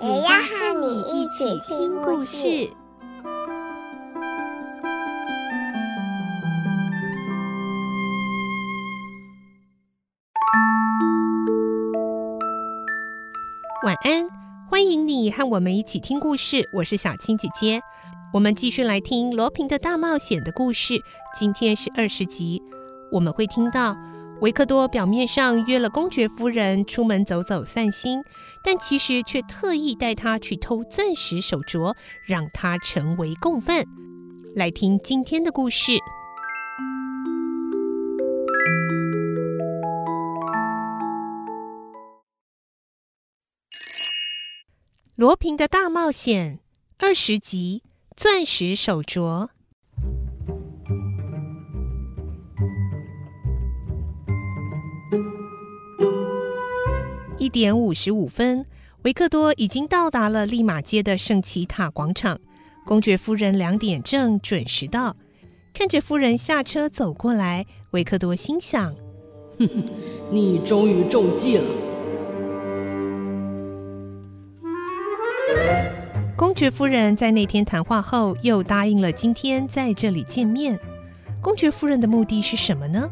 也要和你一起听故事。晚安，欢迎你和我们一起听故事。我是小青姐姐，我们继续来听罗平的大冒险的故事。今天是二十集，我们会听到维克多表面上约了公爵夫人出门走走散心，但其实却特意带她去偷钻石手镯，让她成为共犯。来听今天的故事。罗平的大冒险二十集：钻石手镯。一点五十五分，维克多已经到达了利马街的圣奇塔广场。公爵夫人两点正准时到。看着夫人下车走过来，维克多心想：“哼哼，你终于中计了。”公爵夫人在那天谈话后又答应了今天在这里见面。公爵夫人的目的是什么呢？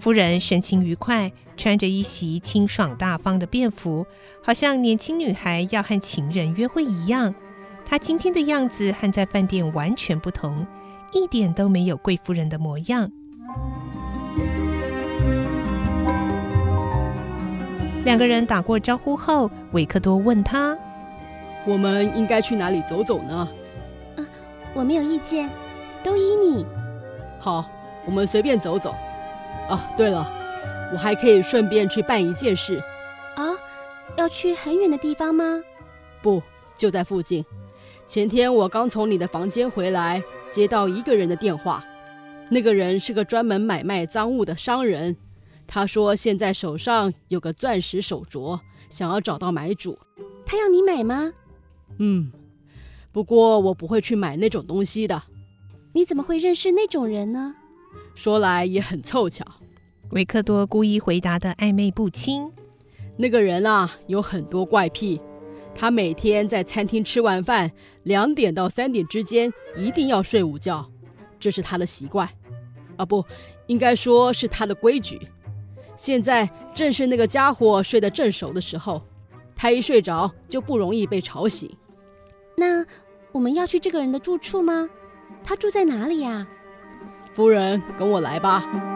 夫人神情愉快，穿着一袭清爽大方的便服，好像年轻女孩要和情人约会一样。她今天的样子和在饭店完全不同，一点都没有贵夫人的模样。两个人打过招呼后，维克多问她。我们应该去哪里走走呢？啊，我没有意见，都依你。好，我们随便走走。啊，对了，我还可以顺便去办一件事。啊，要去很远的地方吗？不，就在附近。前天我刚从你的房间回来，接到一个人的电话。那个人是个专门买卖赃物的商人。他说现在手上有个钻石手镯，想要找到买主。他要你买吗？嗯，不过我不会去买那种东西的。你怎么会认识那种人呢？说来也很凑巧。维克多故意回答的暧昧不清。那个人啊，有很多怪癖。他每天在餐厅吃完饭，两点到三点之间一定要睡午觉，这是他的习惯。啊，不，应该说是他的规矩。现在正是那个家伙睡得正熟的时候，他一睡着就不容易被吵醒。那我们要去这个人的住处吗？他住在哪里呀？夫人，跟我来吧。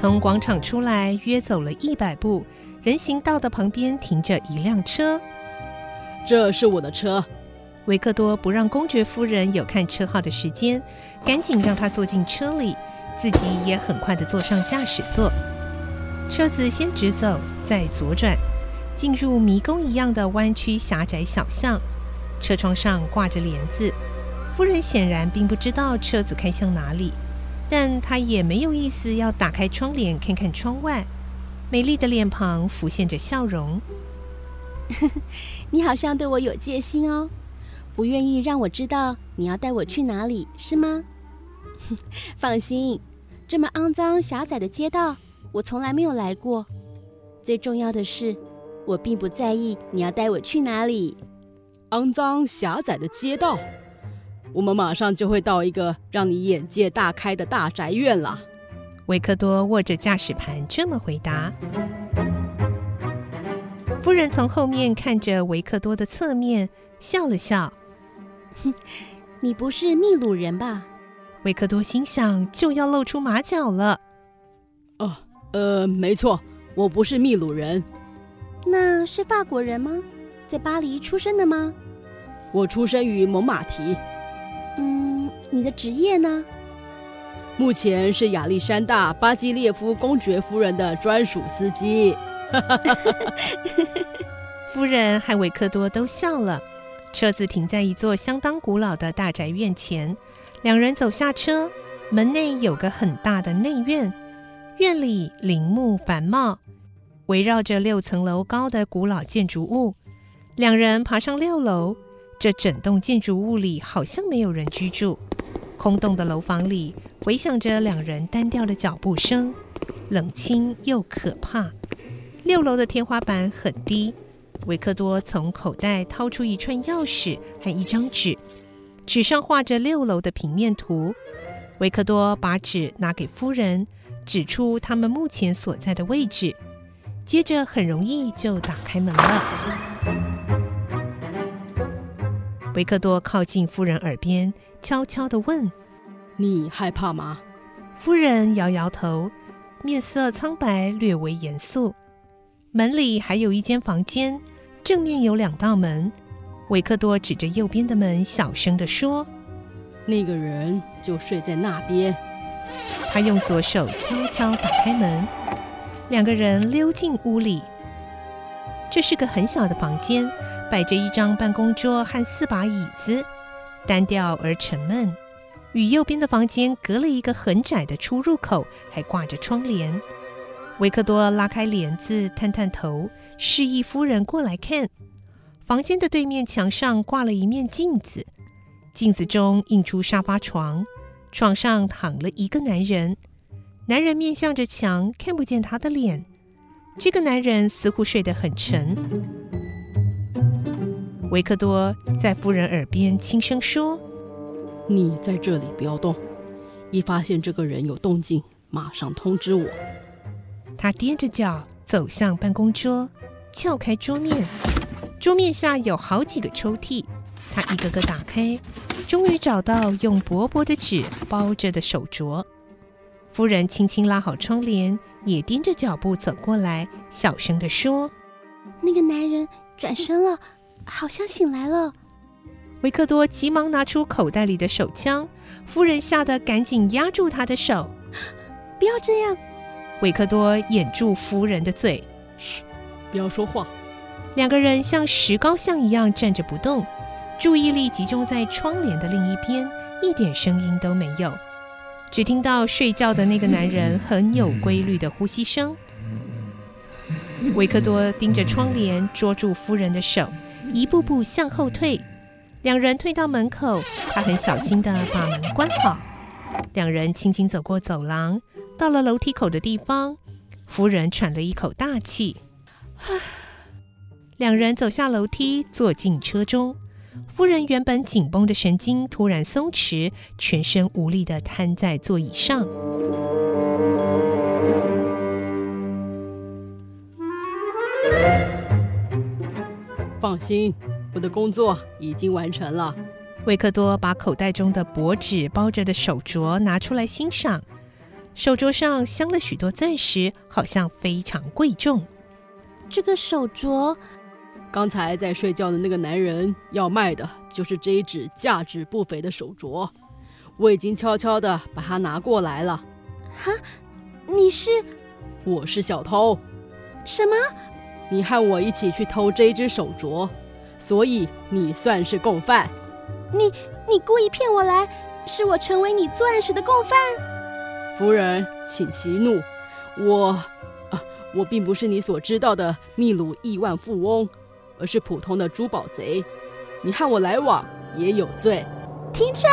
从广场出来，约走了一百步，人行道的旁边停着一辆车。这是我的车。维克多不让公爵夫人有看车号的时间，赶紧让她坐进车里，自己也很快的坐上驾驶座。车子先直走，再左转，进入迷宫一样的弯曲狭窄小巷。车窗上挂着帘子，夫人显然并不知道车子开向哪里，但他也没有意思要打开窗帘看看窗外。美丽的脸庞浮现着笑容。你好像对我有戒心哦，不愿意让我知道你要带我去哪里，是吗？放心，这么肮脏狭窄的街道。我从来没有来过。最重要的是，我并不在意你要带我去哪里。肮脏狭窄的街道，我们马上就会到一个让你眼界大开的大宅院了。维克多握着驾驶盘这么回答。夫人从后面看着维克多的侧面，笑了笑：“哼，你不是秘鲁人吧？”维克多心想，就要露出马脚了。哦。呃，没错，我不是秘鲁人。那是法国人吗？在巴黎出生的吗？我出生于蒙马提。嗯，你的职业呢？目前是亚历山大·巴基列夫公爵夫人的专属司机。夫人和维克多都笑了。车子停在一座相当古老的大宅院前，两人走下车。门内有个很大的内院，院里林木繁茂，围绕着六层楼高的古老建筑物。两人爬上六楼，这整栋建筑物里好像没有人居住，空洞的楼房里回响着两人单调的脚步声，冷清又可怕。六楼的天花板很低。维克多从口袋掏出一串钥匙和一张纸，纸上画着六楼的平面图。维克多把纸拿给夫人，指出他们目前所在的位置，接着很容易就打开门了。维克多靠近夫人耳边，悄悄地问：“你害怕吗？”夫人摇摇头，面色苍白，略为严肃。门里还有一间房间，正面有两道门。维克多指着右边的门，小声地说：“那个人就睡在那边。”他用左手悄悄打开门，两个人溜进屋里。这是个很小的房间，摆着一张办公桌和四把椅子，单调而沉闷。与右边的房间隔了一个很窄的出入口，还挂着窗帘。维克多拉开帘子，探探头，示意夫人过来看。房间的对面墙上挂了一面镜子，镜子中映出沙发床，床上躺了一个男人。男人面向着墙，看不见他的脸。这个男人似乎睡得很沉。维克多在夫人耳边轻声说：“你在这里不要动，一发现这个人有动静，马上通知我。”他踮着脚走向办公桌，撬开桌面，桌面下有好几个抽屉，他一个个打开，终于找到用薄薄的纸包着的手镯。夫人轻轻拉好窗帘，也踮着脚步走过来，小声地说：“那个男人转身了，好像醒来了。”维克多急忙拿出口袋里的手枪，夫人吓得赶紧压住他的手：“ 不要这样！”维克多掩住夫人的嘴：“嘘，不要说话。”两个人像石膏像一样站着不动，注意力集中在窗帘的另一边，一点声音都没有。只听到睡觉的那个男人很有规律的呼吸声。维克多盯着窗帘，捉住夫人的手，一步步向后退。两人退到门口，他很小心地把门关好。两人轻轻走过走廊。到了楼梯口的地方，夫人喘了一口大气。两人走下楼梯，坐进车中。夫人原本紧绷的神经突然松弛，全身无力地瘫在座椅上。放心，我的工作已经完成了。维克多把口袋中的薄纸包着的手镯拿出来欣赏。手镯上镶了许多钻石，好像非常贵重。这个手镯，刚才在睡觉的那个男人要卖的就是这一只价值不菲的手镯。我已经悄悄的把它拿过来了。哈，你是？我是小偷。什么？你和我一起去偷这一只手镯，所以你算是共犯。你你故意骗我来，使我成为你作案时的共犯？夫人，请息怒。我，啊，我并不是你所知道的秘鲁亿万富翁，而是普通的珠宝贼。你和我来往也有罪。停车！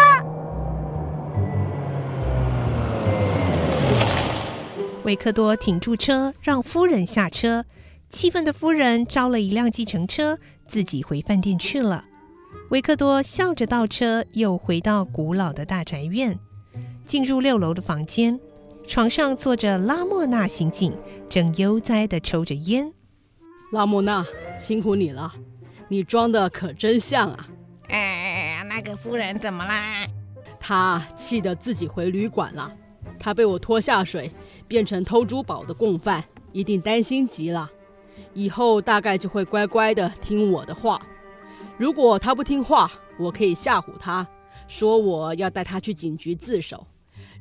维克多停住车，让夫人下车。气愤的夫人招了一辆计程车，自己回饭店去了。维克多笑着倒车，又回到古老的大宅院。进入六楼的房间，床上坐着拉莫娜刑警，正悠哉地抽着烟。拉莫娜，辛苦你了，你装的可真像啊！哎，那个夫人怎么啦？她气得自己回旅馆了。她被我拖下水，变成偷珠宝的共犯，一定担心极了。以后大概就会乖乖的听我的话。如果他不听话，我可以吓唬他，说我要带他去警局自首。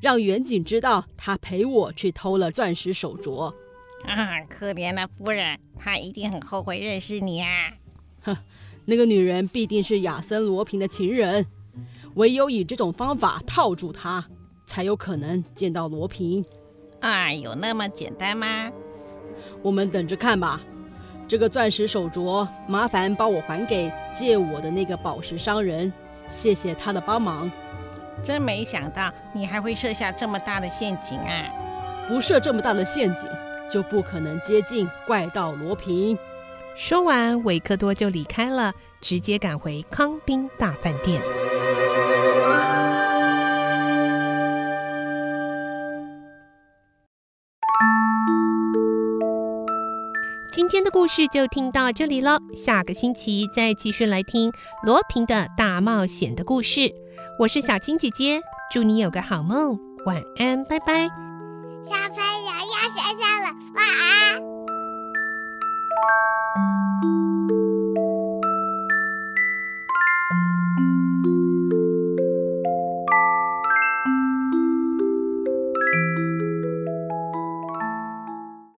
让远景知道他陪我去偷了钻石手镯。啊，可怜的夫人，她一定很后悔认识你啊！哼，那个女人必定是亚森罗平的情人，唯有以这种方法套住她，才有可能见到罗平。啊，有那么简单吗？我们等着看吧。这个钻石手镯，麻烦帮我还给借我的那个宝石商人，谢谢他的帮忙。真没想到你还会设下这么大的陷阱啊！不设这么大的陷阱，就不可能接近怪盗罗平。说完，维克多就离开了，直接赶回康宾大饭店。今天的故事就听到这里了，下个星期再继续来听罗平的大冒险的故事。我是小青姐姐，祝你有个好梦，晚安，拜拜。小朋友要睡觉了，晚安。